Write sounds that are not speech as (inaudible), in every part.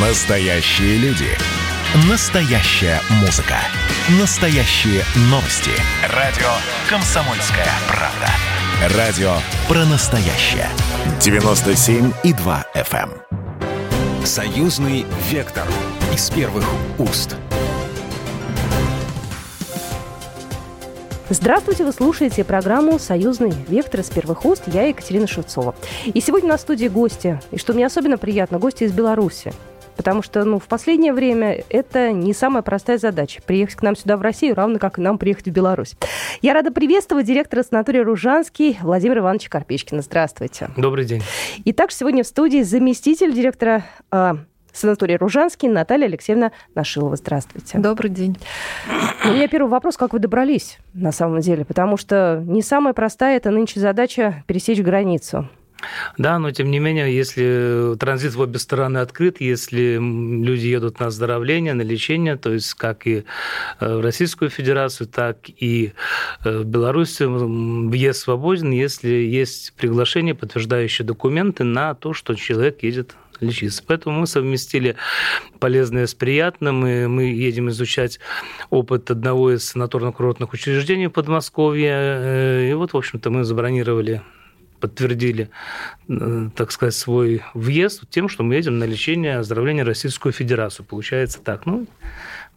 Настоящие люди. Настоящая музыка. Настоящие новости. Радио «Комсомольская правда». Радио про настоящее. 97,2 FM. эм. Союзный вектор из первых уст. Здравствуйте, вы слушаете программу «Союзный вектор» из первых уст. Я Екатерина Шевцова. И сегодня на студии гости. И что мне особенно приятно, гости из Беларуси. Потому что ну, в последнее время это не самая простая задача. Приехать к нам сюда в Россию, равно как и нам приехать в Беларусь. Я рада приветствовать директора санатория «Ружанский» Владимира Ивановича Карпечкина. Здравствуйте. Добрый день. И также сегодня в студии заместитель директора э, санатория «Ружанский» Наталья Алексеевна Нашилова. Здравствуйте. Добрый день. У меня первый вопрос, как вы добрались на самом деле? Потому что не самая простая это нынче задача пересечь границу. Да, но тем не менее, если транзит в обе стороны открыт, если люди едут на оздоровление, на лечение, то есть как и э, в Российскую Федерацию, так и э, в Беларусь, въезд свободен, если есть приглашение, подтверждающие документы на то, что человек едет лечиться. Поэтому мы совместили полезное с приятным, и мы едем изучать опыт одного из санаторно-курортных учреждений в Подмосковье. Э, И вот, в общем-то, мы забронировали подтвердили, э, так сказать, свой въезд тем, что мы едем на лечение, оздоровление Российскую Федерацию. Получается так. Ну,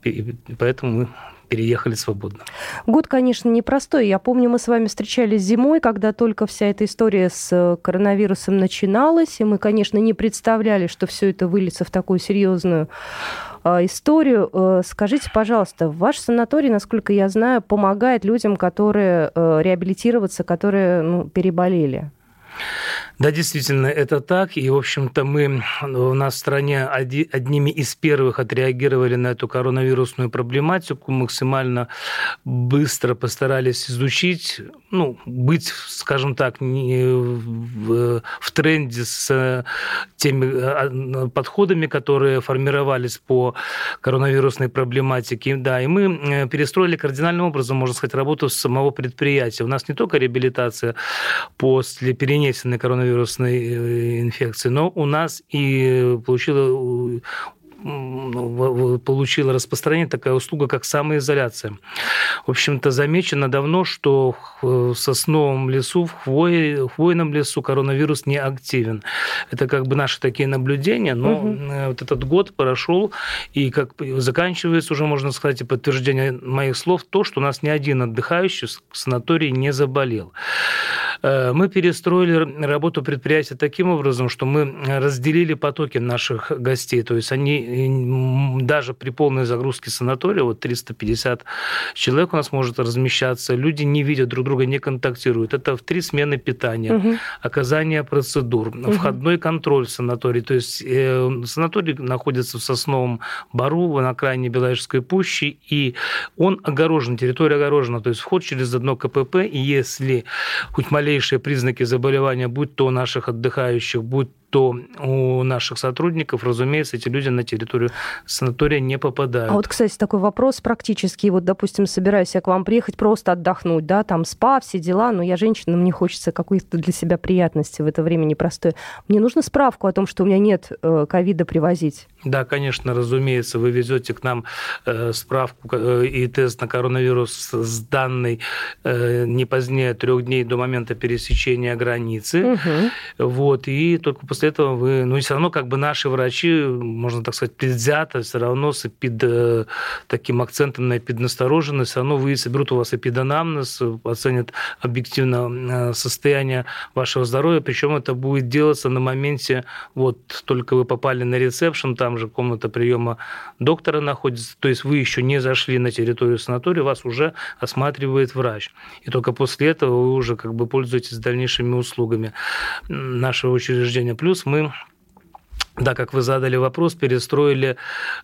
и поэтому мы переехали свободно. Год, конечно, непростой. Я помню, мы с вами встречались зимой, когда только вся эта история с э, коронавирусом начиналась, и мы, конечно, не представляли, что все это выльется в такую серьезную э, историю. Э, Скажите, пожалуйста, ваш санаторий, насколько я знаю, помогает людям, которые э, реабилитироваться, которые ну, переболели? Да, действительно, это так. И, в общем-то, мы у нас в стране одними из первых отреагировали на эту коронавирусную проблематику, максимально быстро постарались изучить, ну, быть, скажем так, не в, в тренде с теми подходами, которые формировались по коронавирусной проблематике. Да, и мы перестроили кардинальным образом, можно сказать, работу самого предприятия. У нас не только реабилитация после перенесенной коронавирусной вирусной инфекции, но у нас и получила получила распространение такая услуга, как самоизоляция. В общем-то, замечено давно, что в сосновом лесу, в хвое, хвойном лесу коронавирус не активен. Это как бы наши такие наблюдения, но угу. вот этот год прошел, и как заканчивается уже, можно сказать, и подтверждение моих слов, то, что у нас ни один отдыхающий в санатории не заболел. Э, мы перестроили работу предприятия таким образом, что мы разделили потоки наших гостей, то есть они даже при полной загрузке санатория, вот 350 человек у нас может размещаться, люди не видят друг друга, не контактируют. Это в три смены питания, угу. оказание процедур, угу. входной контроль в санатории. То есть э, санаторий находится в Сосновом Бару, на окраине Беловежской пущи, и он огорожен, территория огорожена, то есть вход через одно КПП, и если хоть малейшие признаки заболевания, будь то у наших отдыхающих, будь то у наших сотрудников, разумеется, эти люди на территорию санатория не попадают. А вот, кстати, такой вопрос практический. Вот, допустим, собираюсь я к вам приехать просто отдохнуть, да, там спа, все дела, но я женщина, мне хочется какой-то для себя приятности в это время непростое. Мне нужно справку о том, что у меня нет э, ковида привозить? Да, конечно, разумеется, вы везете к нам э, справку э, и тест на коронавирус с данной не позднее трех дней до момента пересечения границы. Угу. Вот, и только после этого вы, ну и все равно как бы наши врачи, можно так сказать, предвзято, все равно с эпид, таким акцентом на эпиднастороженность, все равно вы соберут у вас эпиданамнез, оценят объективно состояние вашего здоровья, причем это будет делаться на моменте, вот только вы попали на ресепшн, там же комната приема доктора находится, то есть вы еще не зашли на территорию санатория, вас уже осматривает врач. И только после этого вы уже как бы пользуетесь дальнейшими услугами нашего учреждения. Плюс плюс мы да, как вы задали вопрос, перестроили,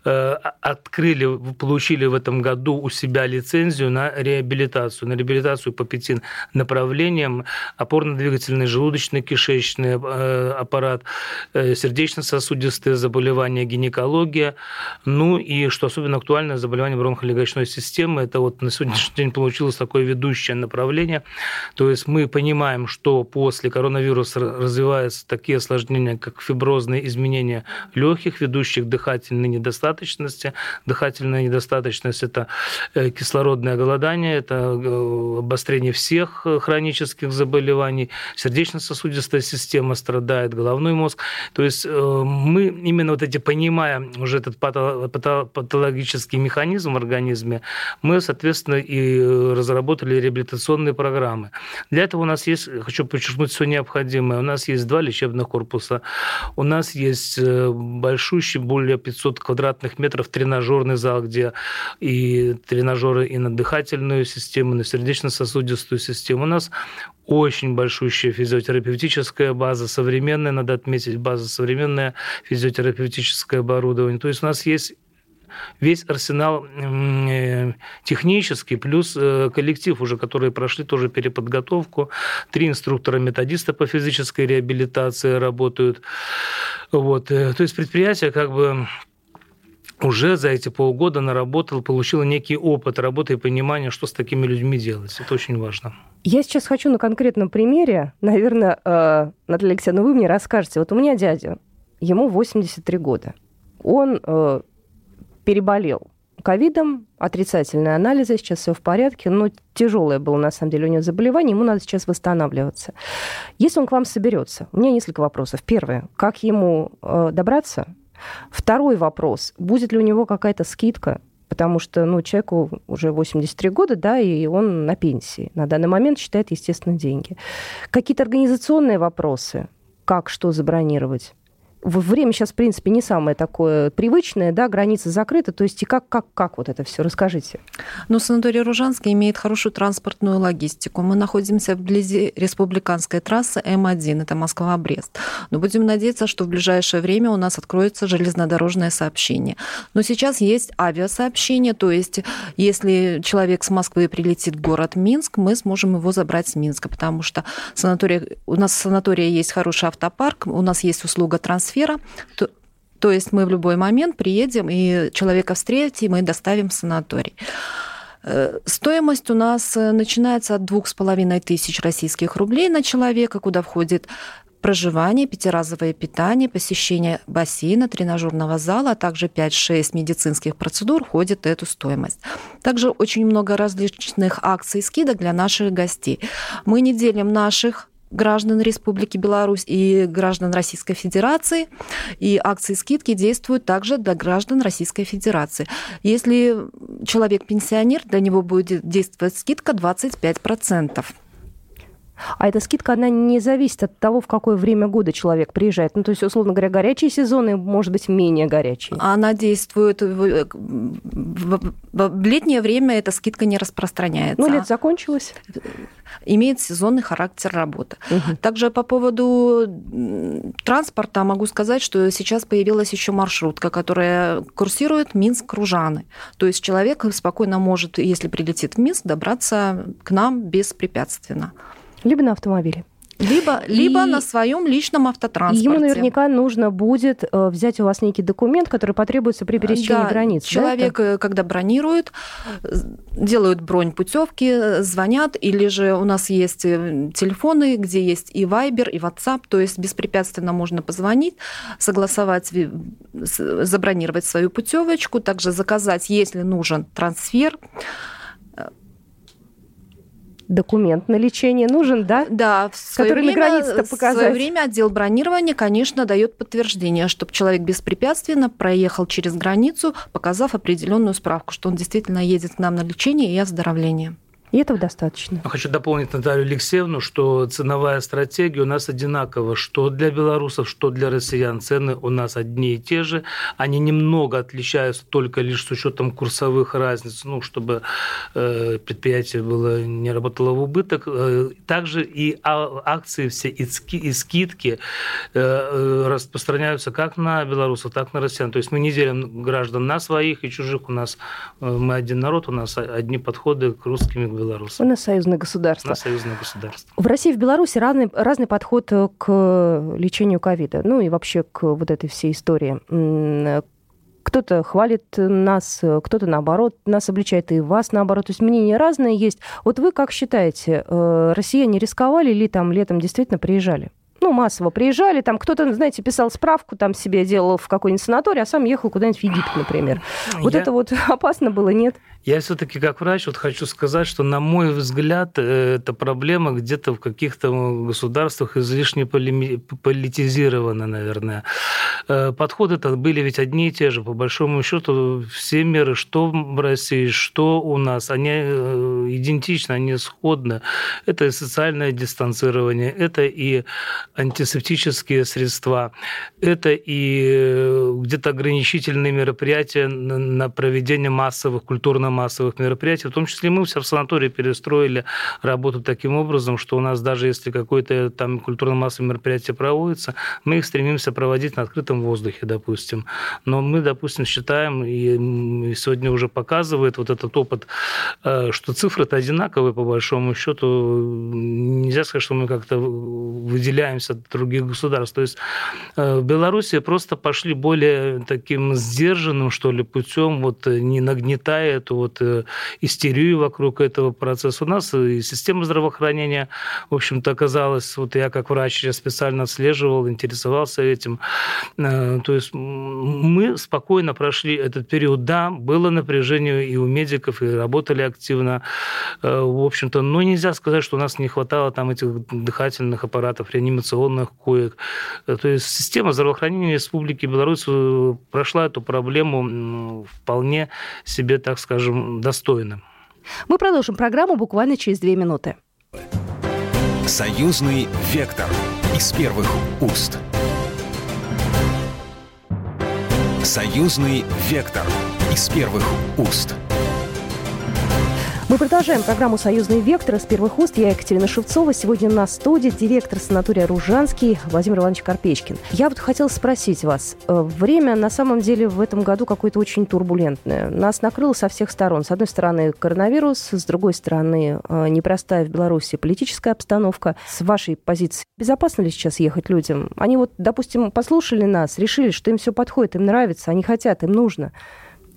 э, открыли, получили в этом году у себя лицензию на реабилитацию, на реабилитацию по пяти направлениям, опорно-двигательный, желудочно-кишечный э, аппарат, э, сердечно-сосудистые заболевания, гинекология, ну и, что особенно актуально, заболевания бронхолегочной системы, это вот на сегодняшний день получилось такое ведущее направление, то есть мы понимаем, что после коронавируса развиваются такие осложнения, как фиброзные изменения осложнения легких, ведущих дыхательной недостаточности. Дыхательная недостаточность – это э, кислородное голодание, это э, обострение всех хронических заболеваний, сердечно-сосудистая система страдает, головной мозг. То есть мы именно вот эти, понимая уже этот патологический механизм в организме, мы, соответственно, и разработали реабилитационные программы. Для этого у нас есть, хочу подчеркнуть, все необходимое. У нас есть два лечебных корпуса, у нас есть э, большущий, более 500 квадратных метров тренажерный зал, где и тренажеры и на дыхательную систему, и на сердечно-сосудистую систему. У нас очень большущая физиотерапевтическая база, современная, надо отметить, база современная физиотерапевтическое оборудование. То есть у нас есть весь арсенал э, технический, плюс э, коллектив уже, которые прошли тоже переподготовку. Три инструктора-методиста по физической реабилитации работают. Вот. Э, то есть предприятие как бы уже за эти полгода наработал, получила некий опыт работы и понимание, что с такими людьми делать. Это очень важно. Я сейчас хочу на конкретном примере, наверное, Наталья Алексеевна, вы мне расскажете. Вот у меня дядя, ему 83 года. Он переболел ковидом, отрицательные анализы, сейчас все в порядке, но тяжелое было на самом деле у него заболевание, ему надо сейчас восстанавливаться. Если он к вам соберется, у меня несколько вопросов. Первое, как ему э, добраться? Второй вопрос, будет ли у него какая-то скидка потому что ну, человеку уже 83 года, да, и он на пенсии. На данный момент считает, естественно, деньги. Какие-то организационные вопросы, как что забронировать? Время сейчас, в принципе, не самое такое привычное, да, границы закрыты, то есть и как, как, как вот это все, расскажите. Ну, санаторий Ружанский имеет хорошую транспортную логистику. Мы находимся вблизи республиканской трассы М1, это Москва-Брест. Но будем надеяться, что в ближайшее время у нас откроется железнодорожное сообщение. Но сейчас есть авиасообщение, то есть если человек с Москвы прилетит в город Минск, мы сможем его забрать с Минска, потому что санаторий, у нас в санатории есть хороший автопарк, у нас есть услуга трансфера, трансфера, то, то есть мы в любой момент приедем и человека встретим и доставим в санаторий. Э, стоимость у нас э, начинается от двух с половиной тысяч российских рублей на человека, куда входит проживание, пятиразовое питание, посещение бассейна, тренажерного зала, а также 5-6 медицинских процедур входит эту стоимость. Также очень много различных акций и скидок для наших гостей. Мы не делим наших граждан Республики Беларусь и граждан Российской Федерации. И акции скидки действуют также для граждан Российской Федерации. Если человек пенсионер, для него будет действовать скидка 25%. А эта скидка, она не зависит от того, в какое время года человек приезжает. Ну, то есть, условно говоря, горячие сезоны, может быть, менее горячие. Она действует в, летнее время эта скидка не распространяется. Ну, лето закончилось. Имеет сезонный характер работы. Угу. Также по поводу транспорта могу сказать, что сейчас появилась еще маршрутка, которая курсирует Минск-Кружаны. То есть человек спокойно может, если прилетит в Минск, добраться к нам беспрепятственно либо на автомобиле. Либо, и... либо на своем личном автотранспорте. Ему наверняка нужно будет э, взять у вас некий документ, который потребуется при пересечении да, границ. Человек, да, э, когда бронирует, делают бронь путевки, звонят, или же у нас есть э, телефоны, где есть и Viber, и WhatsApp, то есть беспрепятственно можно позвонить, согласовать, забронировать свою путевочку, также заказать, если нужен трансфер документ на лечение нужен, да? Да, в свое который время, на границе показать. В свое время отдел бронирования, конечно, дает подтверждение, чтобы человек беспрепятственно проехал через границу, показав определенную справку, что он действительно едет к нам на лечение и оздоровление. И этого достаточно. Хочу дополнить Наталью Алексеевну, что ценовая стратегия у нас одинакова, что для белорусов, что для россиян. Цены у нас одни и те же. Они немного отличаются только лишь с учетом курсовых разниц, ну, чтобы э, предприятие было, не работало в убыток. Э, также и а, акции все, и, ски, и скидки э, распространяются как на белорусов, так и на россиян. То есть мы не делим граждан на своих и чужих. У нас мы один народ, у нас одни подходы к русским У нас союзное государство. У нас союзное государство. В России и в Беларуси разный, разный подход э, к лечению ковида, ну и вообще к вот этой всей истории. Кто-то хвалит нас, кто-то наоборот нас обличает, и вас наоборот. То есть мнения разные есть. Вот вы как считаете, э, россияне рисковали или там летом действительно приезжали? ну, массово приезжали, там кто-то, знаете, писал справку, там себе делал в какой-нибудь санаторий, а сам ехал куда-нибудь в Египет, например. Вот Я... это вот (laughs) опасно было, нет? Я все-таки как врач вот хочу сказать, что, на мой взгляд, э, эта проблема где-то в каких-то государствах излишне политизирована, наверное. Э, подходы-то были ведь одни и те же. По большому счету, все меры, что в России, что у нас, они э, идентичны, они сходны. Это и социальное дистанцирование, это и антисептические средства, это и где-то ограничительные мероприятия на проведение массовых культурно массовых мероприятий. В том числе мы все в санатории перестроили работу таким образом, что у нас даже если какое-то там культурно-массовое мероприятие проводится, мы их стремимся проводить на открытом воздухе, допустим. Но мы, допустим, считаем, и сегодня уже показывает вот этот опыт, э, что цифры-то одинаковые по большому счету. Нельзя сказать, что мы как-то выделяемся от других государств. То есть э, в Беларуси просто пошли более таким сдержанным, что ли, путем, вот не нагнетая эту вот э, истерию вокруг этого процесса. У нас и система здравоохранения, в общем-то, оказалась, вот я как врач я специально отслеживал, интересовался этим. Э, то есть мы спокойно прошли этот период. Да, было напряжение и у медиков, и работали активно, э, в общем-то, но нельзя сказать, что у нас не хватало там этих дыхательных аппаратов, реанимационных коек. То есть система здравоохранения Республики Беларусь прошла эту проблему вполне себе, так скажем, достойным. Мы продолжим программу буквально через две минуты. Союзный вектор из первых уст. Союзный вектор из первых уст. Продолжаем программу «Союзный вектор» с первых уст. Я Екатерина Шевцова. Сегодня на студии директор санатория «Ружанский» Владимир Иванович Карпечкин. Я вот хотела спросить вас. Э, время, на самом деле, в этом году какое-то очень турбулентное. Нас накрыло со всех сторон. С одной стороны, коронавирус, с другой стороны, э, непростая в Беларуси политическая обстановка. С вашей позиции, безопасно ли сейчас ехать людям? Они вот, допустим, послушали нас, решили, что им все подходит, им нравится, они хотят, им нужно.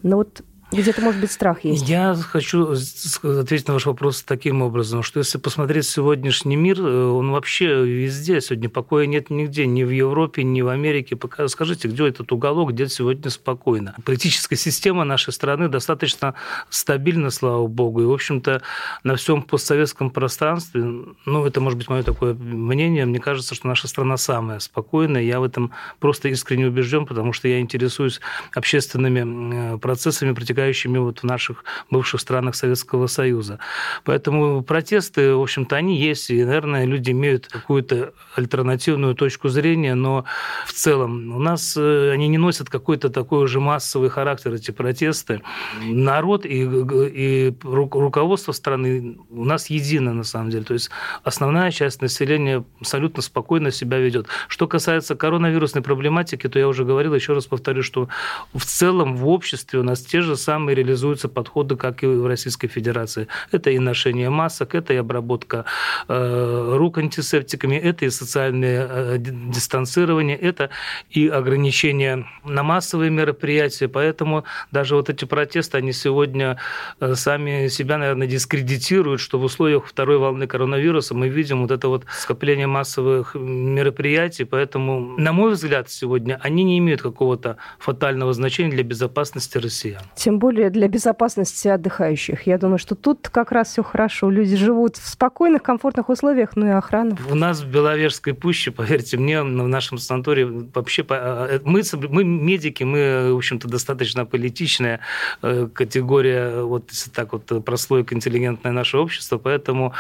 Но вот где-то, может быть, страх есть. Я хочу ответить на ваш вопрос таким образом, что если посмотреть сегодняшний мир, э, он вообще везде. Сегодня покоя нет нигде, ни в Европе, ни в Америке. Скажите, где этот уголок, где сегодня спокойно? Политическая система нашей страны достаточно стабильна, слава богу. И, в общем-то, на всем постсоветском пространстве, ну, это, может быть, мое такое мнение, мне кажется, что наша страна самая спокойная. Я в этом просто искренне убежден, потому что я интересуюсь общественными э, процессами, протекающими протекающими вот в наших бывших странах Советского Союза. Поэтому протесты, в общем-то, они есть, и, наверное, люди имеют какую-то альтернативную точку зрения, но в целом у нас э, они не носят какой-то такой уже массовый характер, эти протесты. Народ и, и руководство страны у нас едино, на самом деле. То есть основная часть населения абсолютно спокойно себя ведет. Что касается коронавирусной проблематики, то я уже говорил, еще раз повторю, что в целом в обществе у нас те же самые самые реализуются подходы, как и в Российской Федерации. Это и ношение масок, это и обработка э, рук антисептиками, это и социальное э, дистанцирование, это и ограничения на массовые мероприятия. Поэтому даже вот эти протесты, они сегодня э, сами себя, наверное, дискредитируют, что в условиях второй волны коронавируса мы видим вот это вот скопление массовых мероприятий. Поэтому, на мой взгляд, сегодня они не имеют какого-то фатального значения для безопасности россиян. Тем более для безопасности отдыхающих. Я думаю, что тут как раз все хорошо. Люди живут в спокойных, комфортных условиях, ну и охрана. У нас в Беловежской пуще, поверьте мне, в нашем санатории вообще... Э, мы, мы медики, мы, в общем-то, достаточно политичная э, категория, вот если так вот прослойка интеллигентное наше общество, поэтому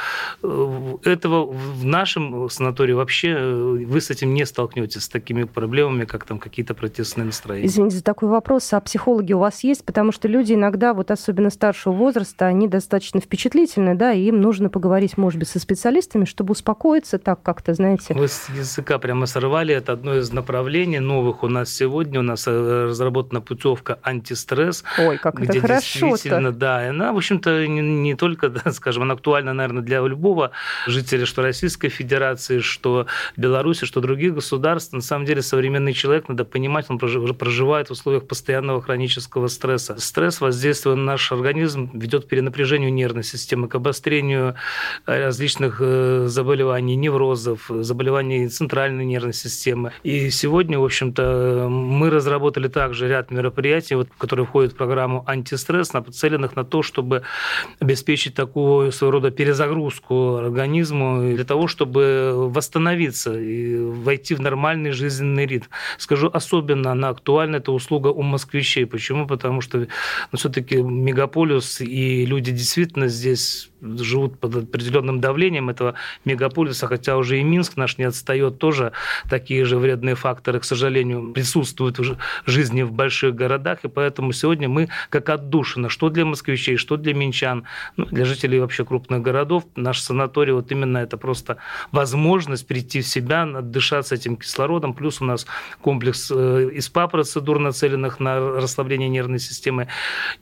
э, этого в нашем санатории вообще вы с этим не столкнетесь, с такими проблемами, как там какие-то протестные настроения. Извините за такой вопрос. А психологи у вас есть? Потому что люди иногда, вот особенно старшего возраста, они достаточно впечатлительны, да, и им нужно поговорить, может быть, со специалистами, чтобы успокоиться так как-то, знаете. Вы с языка прямо сорвали. Это одно из направлений новых у нас сегодня. У нас э, разработана путевка антистресс. Ой, как это хорошо Действительно, да. И она, в общем-то, не, не только, (laughs) да, скажем, она актуальна, наверное, для любого жителя, что Российской Федерации, что Беларуси, что других государств. На самом деле, современный человек, надо понимать, он проживает в условиях постоянного хронического стресса стресс, воздействуя на наш организм, ведет к перенапряжению нервной системы, к обострению различных заболеваний, неврозов, заболеваний центральной нервной системы. И сегодня, в общем-то, мы разработали также ряд мероприятий, вот, которые входят в программу антистресс, нацеленных на то, чтобы обеспечить такую своего рода перезагрузку организму для того, чтобы восстановиться и войти в нормальный жизненный ритм. Скажу, особенно она актуальна, эта услуга у москвичей. Почему? Потому что ну, все-таки мегаполис и люди действительно здесь живут под определенным давлением этого мегаполиса, хотя уже и Минск наш не отстает, тоже такие же вредные факторы, к сожалению, присутствуют в жизни в больших городах, и поэтому сегодня мы как отдушина, что для москвичей, что для минчан, ну, для жителей вообще крупных городов, наш санаторий, вот именно это просто возможность прийти в себя, отдышаться этим кислородом, плюс у нас комплекс э, из СПА-процедур, нацеленных на расслабление нервной системы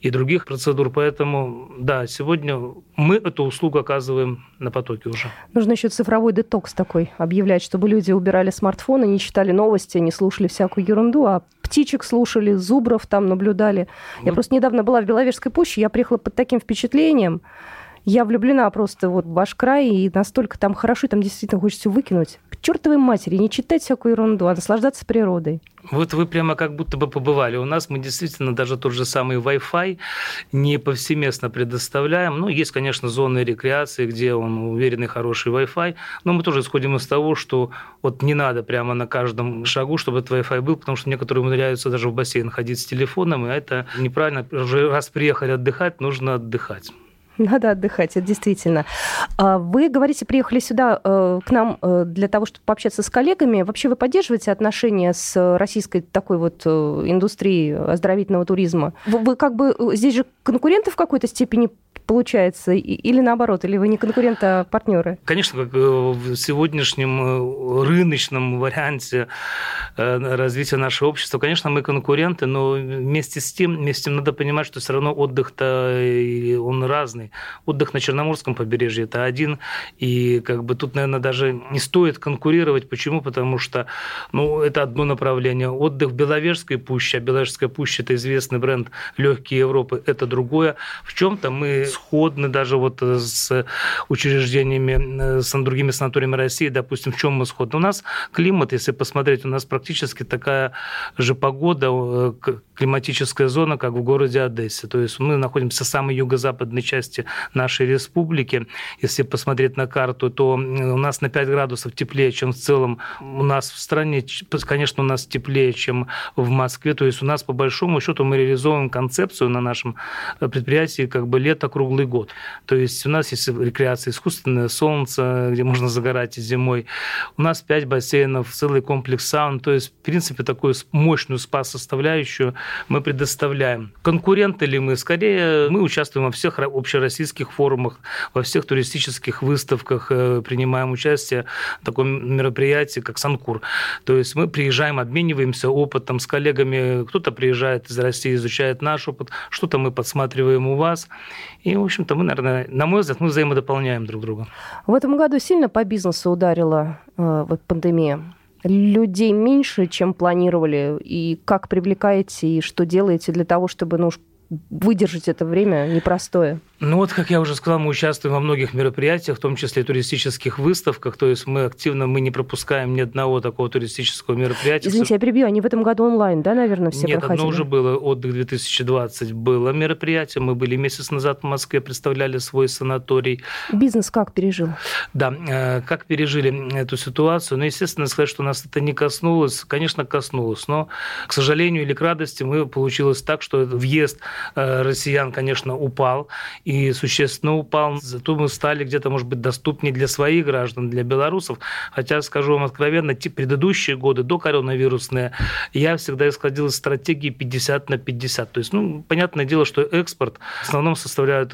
и других процедур, поэтому, да, сегодня мы эту услугу оказываем на потоке уже. Нужно еще цифровой детокс такой объявлять, чтобы люди убирали смартфоны, не читали новости, не слушали всякую ерунду, а птичек слушали, зубров там наблюдали. Вот. Я просто недавно была в Беловежской пуще, я приехала под таким впечатлением. Я влюблена просто вот в ваш край, и настолько там хорошо, и там действительно хочется выкинуть. К чертовой матери, не читать всякую ерунду, а наслаждаться природой. Вот вы прямо как будто бы побывали. У нас мы действительно даже тот же самый Wi-Fi не повсеместно предоставляем. Ну, есть, конечно, зоны рекреации, где он уверенный, хороший Wi-Fi, но мы тоже исходим из того, что вот не надо прямо на каждом шагу, чтобы этот Wi-Fi был, потому что некоторые умудряются даже в бассейн ходить с телефоном, и это неправильно. Уже раз приехали отдыхать, нужно отдыхать. (laughs) Надо отдыхать, это действительно. А вы, говорите, приехали сюда э, к нам э, для того, чтобы пообщаться с коллегами. Вообще вы поддерживаете отношения с российской такой вот э, индустрией оздоровительного туризма? Вы как бы здесь же конкуренты в какой-то степени получается? Или наоборот, или вы не конкуренты, а партнеры? Конечно, как в сегодняшнем рыночном варианте развития нашего общества, конечно, мы конкуренты, но вместе с тем, вместе с тем надо понимать, что все равно отдых-то он разный Отдых на Черноморском побережье – это один, и как бы тут, наверное, даже не стоит конкурировать. Почему? Потому что ну, это одно направление. Отдых в Беловежской пуще, а Беловежская пуща – это известный бренд «Легкие Европы», это другое. В чем-то мы сходны даже вот с учреждениями, с другими санаториями России, допустим, в чем мы сходны? У нас климат, если посмотреть, у нас практически такая же погода, э, климатическая зона, как в городе Одессе. То есть мы находимся в самой юго-западной части области нашей республики. Если посмотреть на карту, то у нас на 5 градусов теплее, чем в целом у нас в стране. Конечно, у нас теплее, чем в Москве. То есть у нас, по большому счету, мы реализовываем концепцию на нашем э, предприятии как бы лето круглый год. То есть у нас есть рекреация искусственное солнце, где можно загорать зимой. У нас 5 бассейнов, целый комплекс саун. То есть, в принципе, такую мощную спа-составляющую мы предоставляем. Конкуренты ли мы? Скорее, мы участвуем во всех общероссийских российских форумах, во всех туристических выставках э, принимаем участие в таком мероприятии, как Санкур. То есть мы приезжаем, обмениваемся опытом с коллегами. Кто-то приезжает из России, изучает наш опыт, что-то мы подсматриваем у вас. И, в общем-то, мы, наверное, на мой взгляд, мы взаимодополняем друг друга. В этом году сильно по бизнесу ударила э, пандемия? людей меньше, чем планировали, и как привлекаете, и что делаете для того, чтобы ну, выдержать это время непростое? Ну вот, как я уже сказал, мы участвуем во многих мероприятиях, в том числе туристических выставках, то есть мы активно, мы не пропускаем ни одного такого туристического мероприятия. Извините, я перебью, они в этом году онлайн, да, наверное, все Нет, проходили? Нет, уже было, «Отдых 2020» было мероприятие, мы были месяц назад в Москве, представляли свой санаторий. Бизнес как пережил? Да, э, как пережили эту ситуацию? Ну, естественно, сказать, что нас это не коснулось, конечно, коснулось, но, к сожалению или к радости, мы получилось так, что въезд россиян, конечно, упал, и существенно упал. Зато мы стали где-то, может быть, доступнее для своих граждан, для белорусов. Хотя, скажу вам откровенно, те предыдущие годы, до коронавирусные, я всегда исходил из стратегии 50 на 50. То есть, ну, понятное дело, что экспорт в основном составляют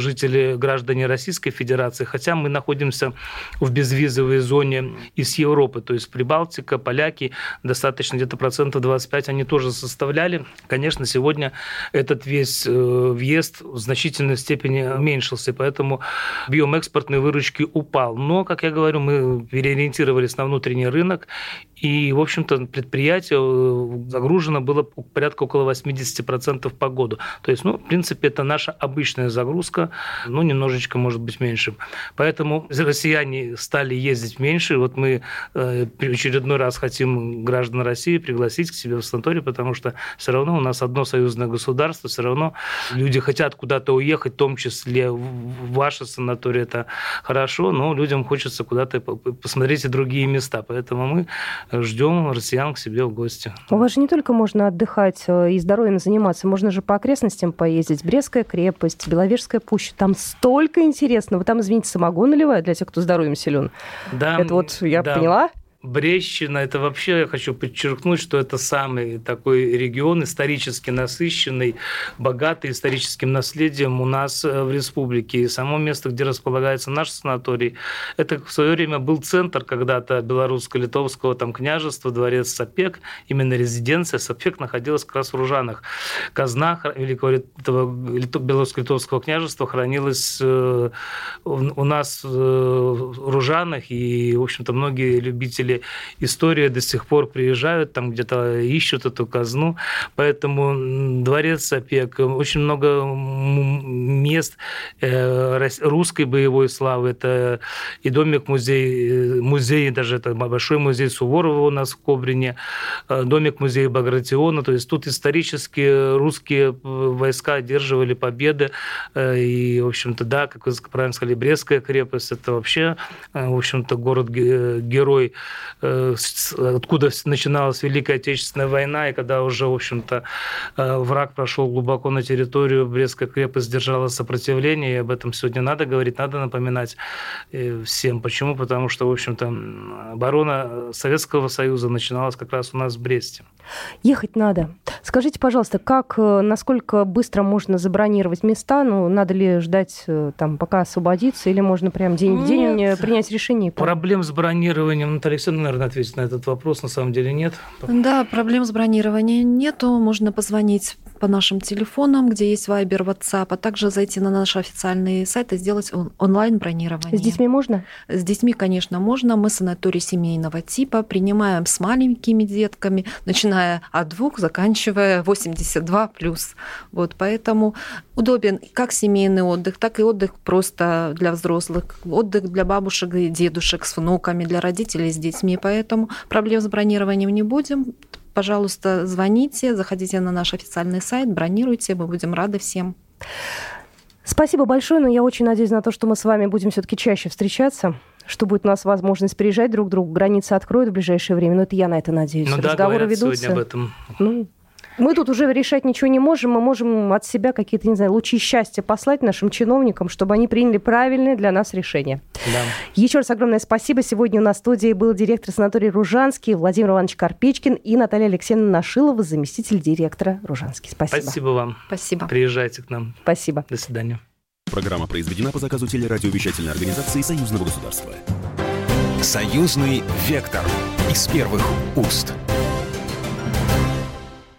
жители, граждане Российской Федерации, хотя мы находимся в безвизовой зоне из Европы, то есть Прибалтика, поляки, достаточно где-то процентов 25 они тоже составляли. Конечно, сегодня этот весь э, въезд значительно значительной степени уменьшился, поэтому объем экспортной выручки упал. Но, как я говорю, мы переориентировались на внутренний рынок, И, в общем-то, предприятие э, загружено было порядка около 80% по году. То есть, ну, в принципе, это наша обычная загрузка, ну, немножечко, может быть, меньше. Поэтому россияне стали ездить меньше. Вот мы э, очередной раз хотим граждан России пригласить к себе в санаторий, потому что все равно у нас одно союзное государство, все равно люди хотят куда-то уехать, в том числе в ваше санаторий, это хорошо, но людям хочется куда-то посмотреть и другие места. Поэтому мы ждем россиян к себе в гости. У вас же не только можно отдыхать э, и здоровьем заниматься, можно же по окрестностям поездить. Брестская крепость, Беловежская пуща, там столько интересного. Там, извините, самогон наливают для тех, кто здоровьем силен. Да, это вот я да. поняла. Брещина, это вообще, я хочу подчеркнуть, что это самый такой регион исторически насыщенный, богатый историческим наследием у нас э, в республике. И само место, где располагается наш санаторий, это в свое время был центр когда-то белорусско-литовского там княжества, дворец Сапек, именно резиденция Сапек находилась как раз в Ружанах. Казна великого белорусско-литовского княжества хранилась э, у нас э, в Ружанах, и, в общем-то, многие любители история до сих пор приезжают, там где-то ищут эту казну. Поэтому дворец ОПЕК, очень много мест э, русской боевой славы. Это и домик-музей, музей, даже это большой музей Суворова у нас в Кобрине, э, домик-музей Багратиона. То есть тут исторически русские войска одерживали победы. Э, и, в общем-то, да, как вы правильно сказали, Брестская крепость, это вообще, в общем-то, город-герой Э, откуда начиналась Великая Отечественная война, и когда уже, в общем-то, э, враг прошел глубоко на территорию, Брестская крепость держала сопротивление, и об этом сегодня надо говорить, надо напоминать э, всем. Почему? Потому что, в общем-то, оборона Советского Союза начиналась как раз у нас в Бресте. Ехать надо. Скажите, пожалуйста, как, насколько быстро можно забронировать места? Ну, надо ли ждать, там, пока освободится, или можно прям день в день Нет. принять решение? Проблем с бронированием, Наталья Александровна, наверное, ответить на этот вопрос. На самом деле нет. Да, проблем с бронированием нету. Можно позвонить по нашим телефонам, где есть Viber, WhatsApp, а также зайти на наш официальный сайт и сделать онлайн-бронирование. С детьми можно? С детьми, конечно, можно. Мы санаторий семейного типа, принимаем с маленькими детками, начиная от двух, заканчивая 82 плюс. Вот, поэтому удобен как семейный отдых, так и отдых просто для взрослых, отдых для бабушек и дедушек с внуками, для родителей с детьми. Поэтому проблем с бронированием не будем пожалуйста, звоните, заходите на наш официальный сайт, бронируйте, мы будем рады всем. Спасибо большое, но я очень надеюсь на то, что мы с вами будем все-таки чаще встречаться что будет у нас возможность приезжать друг к другу, границы откроют в ближайшее время. Но это я на это надеюсь. Ну, Разговоры да, ведутся. сегодня об этом. Ну, мы тут уже решать ничего не можем, мы можем от себя какие-то, не знаю, лучи счастья послать нашим чиновникам, чтобы они приняли правильное для нас решение. Да. Еще раз огромное спасибо. Сегодня у нас в студии был директор санатория Ружанский Владимир Иванович Карпечкин и Наталья Алексеевна Нашилова, заместитель директора Ружанский. Спасибо. Спасибо вам. Спасибо. Приезжайте к нам. Спасибо. До свидания. Программа произведена по заказу телерадиовещательной организации Союзного государства. Союзный вектор из первых уст.